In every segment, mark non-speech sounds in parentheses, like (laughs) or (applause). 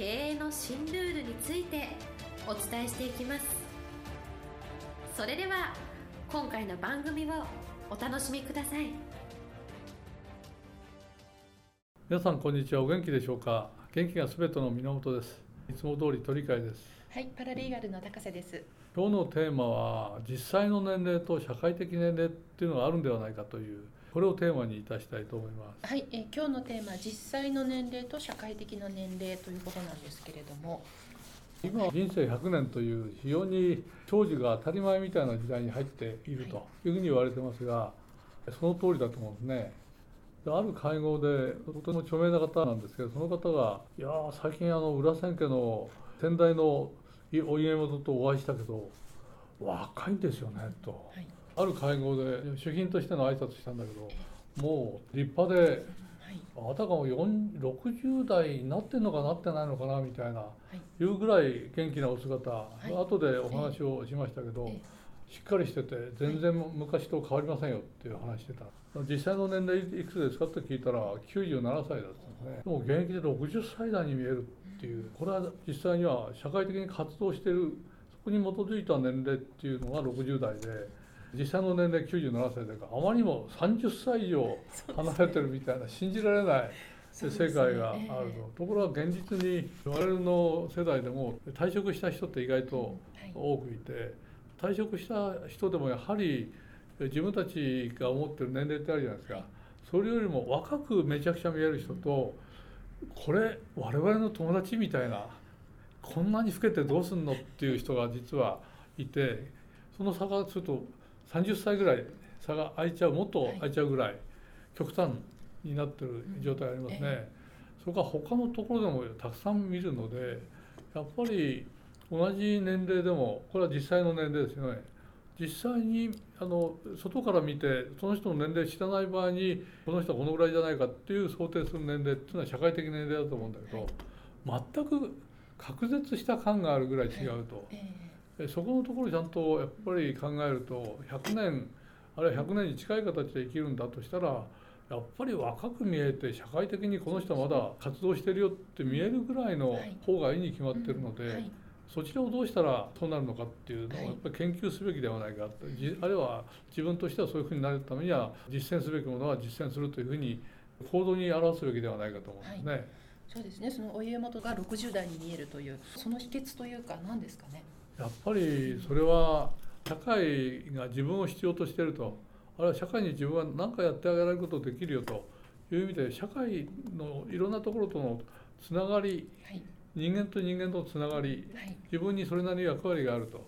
経営の新ルールについてお伝えしていきます。それでは今回の番組をお楽しみください。皆さんこんにちは。お元気でしょうか？元気がすべての源です。いつも通り鳥飼です。はい、パラリーガルの高瀬です。今日のテーマは実際の年齢と社会的年齢っていうのがあるんではないかというこれをテーマにいたしたいと思います。はい、えー今日のテーマ実際の年齢と社会的な年齢ということなんですけれども、今人生100年という非常に長寿が当たり前みたいな時代に入っているというふうに言われてますがその通りだと思うんですね。である会合でとても著名な方なんですけどその方が「いやー最近あの裏千家の先代のお家元とお会いしたけど若いんですよね」と。はい、ある会合で主賓としての挨拶したんだけどもう立派ではい、あたかも4 60代になってんのかなってないのかなみたいなはい、いうぐらい元気なお姿、い。後でお話をしましたけど、えしっかりしてて全然昔と変わりませんよっていう話してた。実際の年齢いくつですかって聞いたら97歳だったんですね。でも現役で60歳代に見えるっていうこれは実際には社会的に活動してるそこに基づいた年齢っていうのが60代で実際の年齢97歳だからあまりにも30歳以上離れてるみたいな信じられない世界があると、えところが現実に我々の世代でも退職した人って意外とはい。多くいて退職した人でもやはり自分たちが思ってる年齢ってあるじゃないですか。それよりも若くめちゃくちゃ見える人とこれ我々の友達みたいなこんなに老けてどうすんのっていう人が実はいてその差がすると30歳ぐらい差が空いちゃうもっと空いちゃうぐらい極端になってる状態ありますね。うんえ。それから他のところでもたくさん見るのでやっぱり同じ年齢でもこれは実際の年齢ですよね。実際にあの外から見てその人の年齢知らない場合にこの人はこのぐらいじゃないかっていう想定する年齢っていうのは社会的年齢だと思うんだけど、全く隔絶した感があるぐらい違うと、ええそこのところちゃんとやっぱり考えると100年あるいは100年に近い形で生きるんだとしたらやっぱり若く見えて社会的にこの人はまだ活動してるよって見えるぐらいの方がいいに決まってるので、はい、そちらをどうしたらそうなるのかっていうのをはいやっぱり研究すべきではないかとじあるいは自分としてはそういうふうになるためには実践すべきものは実践するというふうに行動に表すべきではないかと思うんですね。そうですね。そのお家元が60代に見えるというその秘訣というか何ですかね？やっぱりそれは社会が自分を必要としていると。あるいは社会に自分は何かやってあげられることできるよと。いう意味で社会のいろんなところとのつながり。はい、人間と人間とのつながり。はい、自分にそれなりに役割があると。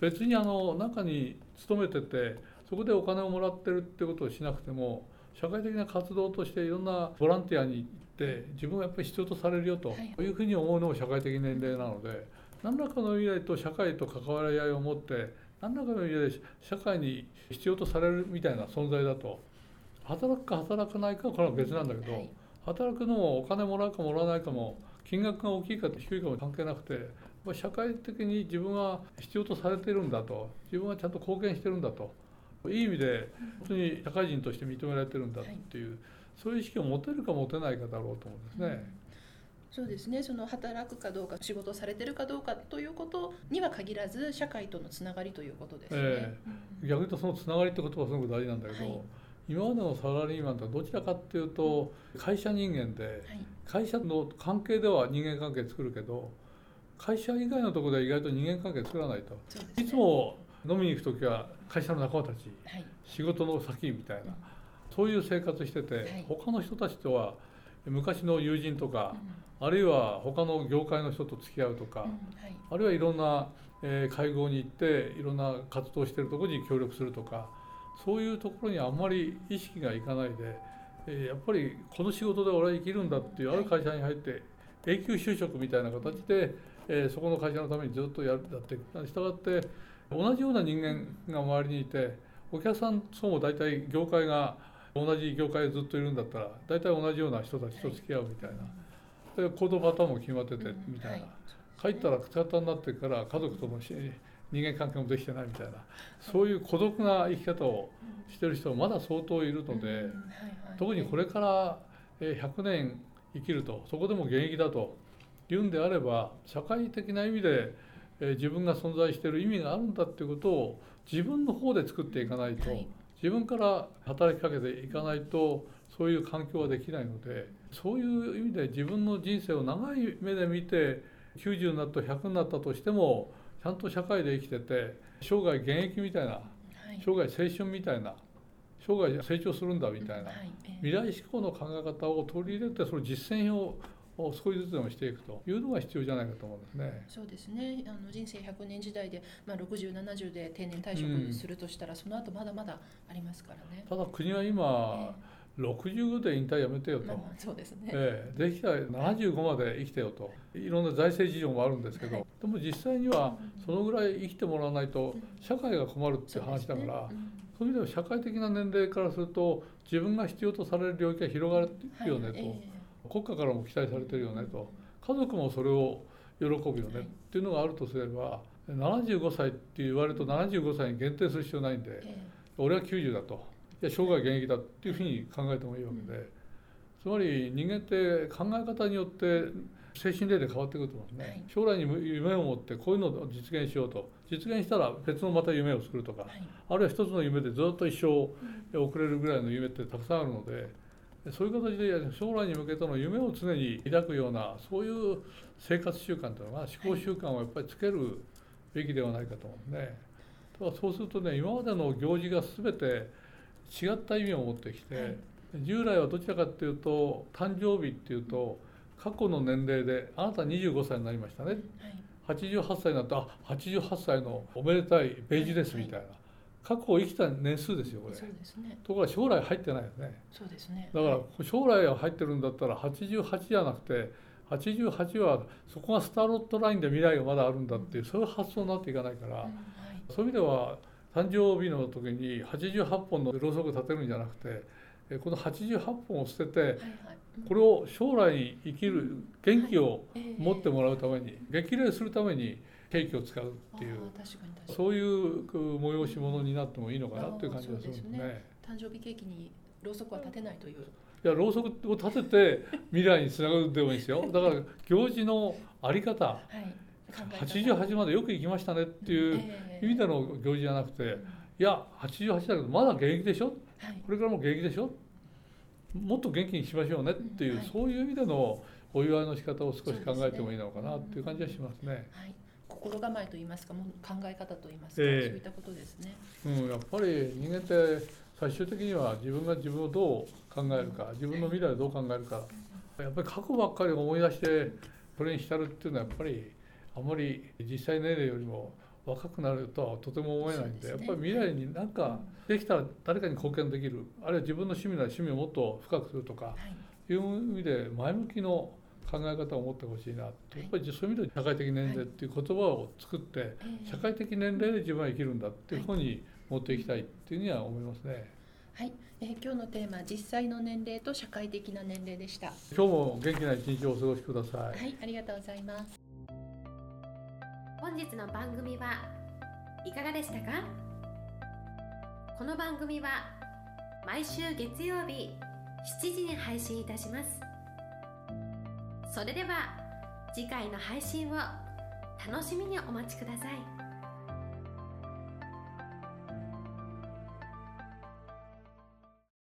別にあの中に勤めててそこでお金をもらってるってことをしなくても社会的な活動としていろんなボランティアに行って自分はやっぱり必要とされるよと。はい。いうふうに思うのも社会的年齢なので何らかの意味でと社会と関わり合いを持って何らかの意味で社会に必要とされるみたいな存在だと働くか働かないかはこれは別なんだけど、はい。働くのもお金もらうかもらわないかも金額が大きいか低いかも関係なくて社会的に自分は必要とされてるんだと自分はちゃんと貢献してるんだといい意味で本当に社会人として認められてるんだっていう、そういう意識を持てるか持てないかだろうと思うんですね。そうですね。その働くかどうか仕事をされてるかどうかということには限らず社会とのつながりということですね。えうん逆に言うとそのつながりって言葉はすごく大事なんだけど、はい今までのサラリーマンとはどちらかっていうと会社人間ではい、会社の関係では人間関係作るけど会社以外のところでは意外と人間関係作らないと。ね。いつも飲みに行く時は会社の仲間たちはい、仕事の先みたいなそういう生活してて、はい他の人たちとは昔の友人とかう、ん。あるいは他の業界の人と付き合うとか、うんはい、あるいはいろんな、えー会合に行っていろんな活動してるところに協力するとかそういうところにあんまり意識がいかないで、えーやっぱりこの仕事で俺は生きるんだっていうある会社に入って永久就職みたいな形で、えーそこの会社のためにずっとやるやっていくしたがって同じような人間が周りにいてお客さんとも大体業界が同じ業界でずっといるんだったら大体同じような人たちと付き合うみたいな、で行動パターンも決まっててみたいな、はい。帰ったらくたくたになってから家族ともし人間関係もできてないみたいな。そういう孤独な生き方をしてる人はまだ相当いるので、特にこれからえー100年生きるとそこでも現役だというんであれば社会的な意味でえー自分が存在している意味があるんだっていうことを自分の方で作っていかないと、はい自分から働きかけていかないとそういう環境はできないのでそういう意味で自分の人生を長い目で見て90になった100になったとしてもちゃんと社会で生きてて生涯現役みたいなはい。生涯青春みたいな生涯成長するんだみたいな未来志向の考え方を取り入れてその実践をを少しずつでもしていくというのが必要じゃないかと思うんですね。そうですね。あの人生100年時代で、まあ、6070で定年退うん職するとしたら、その後まだまだありますからね。ただ国は今65で引退やめてよと、まあまあそうですね。ええ。できたら75まで生きてよと。いろんな財政事情もあるんですけど、はい。でも実際にはそのぐらい生きてもらわないとうん社会が困るっていう話だから、そういう意味では社会的な年齢からすると自分が必要とされる領域が広がるよねと、はい。え国家からも期待されてるよねと。家族もそれを喜ぶよね。はいっていうのがあるとすれば75歳って言われると75歳に限定する必要ないんでええ。俺は90だと。いや生涯現役だっていうふうに考えてもいいわけで。つまり人間って考え方によって精神例で変わってくると思うんですね、はい。将来に夢を持ってこういうのを実現しようと。実現したら別のまた夢を作るとか、はい。あるいは一つの夢でずっと一生遅れるぐらいの夢ってたくさんあるのでそういう形で将来に向けての夢を常に抱くようなそういう生活習慣というのが思考習慣をやっぱりつけるべきではないかと思うんですね。ただそうするとね今までの行事が全て違った意味を持ってきて、はい。従来はどちらかっていうと誕生日っていうと過去の年齢であなた25歳になりましたね。はい。88歳になったあ88歳のおめでたいベージュですみたいな過去を生きた年数ですよこれ。そうですね。ところが将来入ってないよね。そうですね。だから将来が入ってるんだったら88じゃなくて88はそこがスターロットラインで未来がまだあるんだっていうそういう発想になっていかないから、うんはい。そういう意味では誕生日の時に88本のろうそく立てるんじゃなくてえこの88本を捨ててはいはい。これを将来に生きる元気をええ。持ってもらうために激励するためにケーキを使うっていうそういう催し物になってもいいのかなっていう感じがするんですね。誕生日ケーキにろうそくは立てないという。いやろうそくを立てて未来につながるでもいいですよ (laughs) だから行事のあり方はい。考え方88までよく行きましたねっていうええ意味での行事じゃなくてうんいや88だけどまだ現役でしょ？はい。これからも現役でしょ？もっと元気にしましょうねっていう、うんはいそういう意味でのお祝いの仕方を少し考えてもいいのかなっていう感じはしますね。はい。心構えと言いますか、もう考え方と言いますか、ええ。そういったことですね。うん、やっぱり人間って最終的には自分が自分をどう考えるか自分の未来をどう考えるか。やっぱり過去ばっかり思い出してそれに浸るっていうのはやっぱりあまり実際年齢よりも若くなるとはとても思えないんでね。やっぱり未来に何かできたら誰かに貢献できるあるいは自分の趣味なら趣味をもっと深くするとかはい。いう意味で前向きの考え方を持ってほしいなってやっぱりそういう意味で社会的年齢っていう言葉を作ってええ社会的年齢で自分は生きるんだっていうふうに持っていきたいっていうふうには思いますね。はい、えー今日のテーマ実際の年齢と社会的な年齢でした。今日も元気な一日をお過ごしください。はい、ありがとうございます。本日の番組はいかがでしたか？この番組は毎週月曜日7時に配信いたしますそれでは次回の配信を楽しみにお待ちください。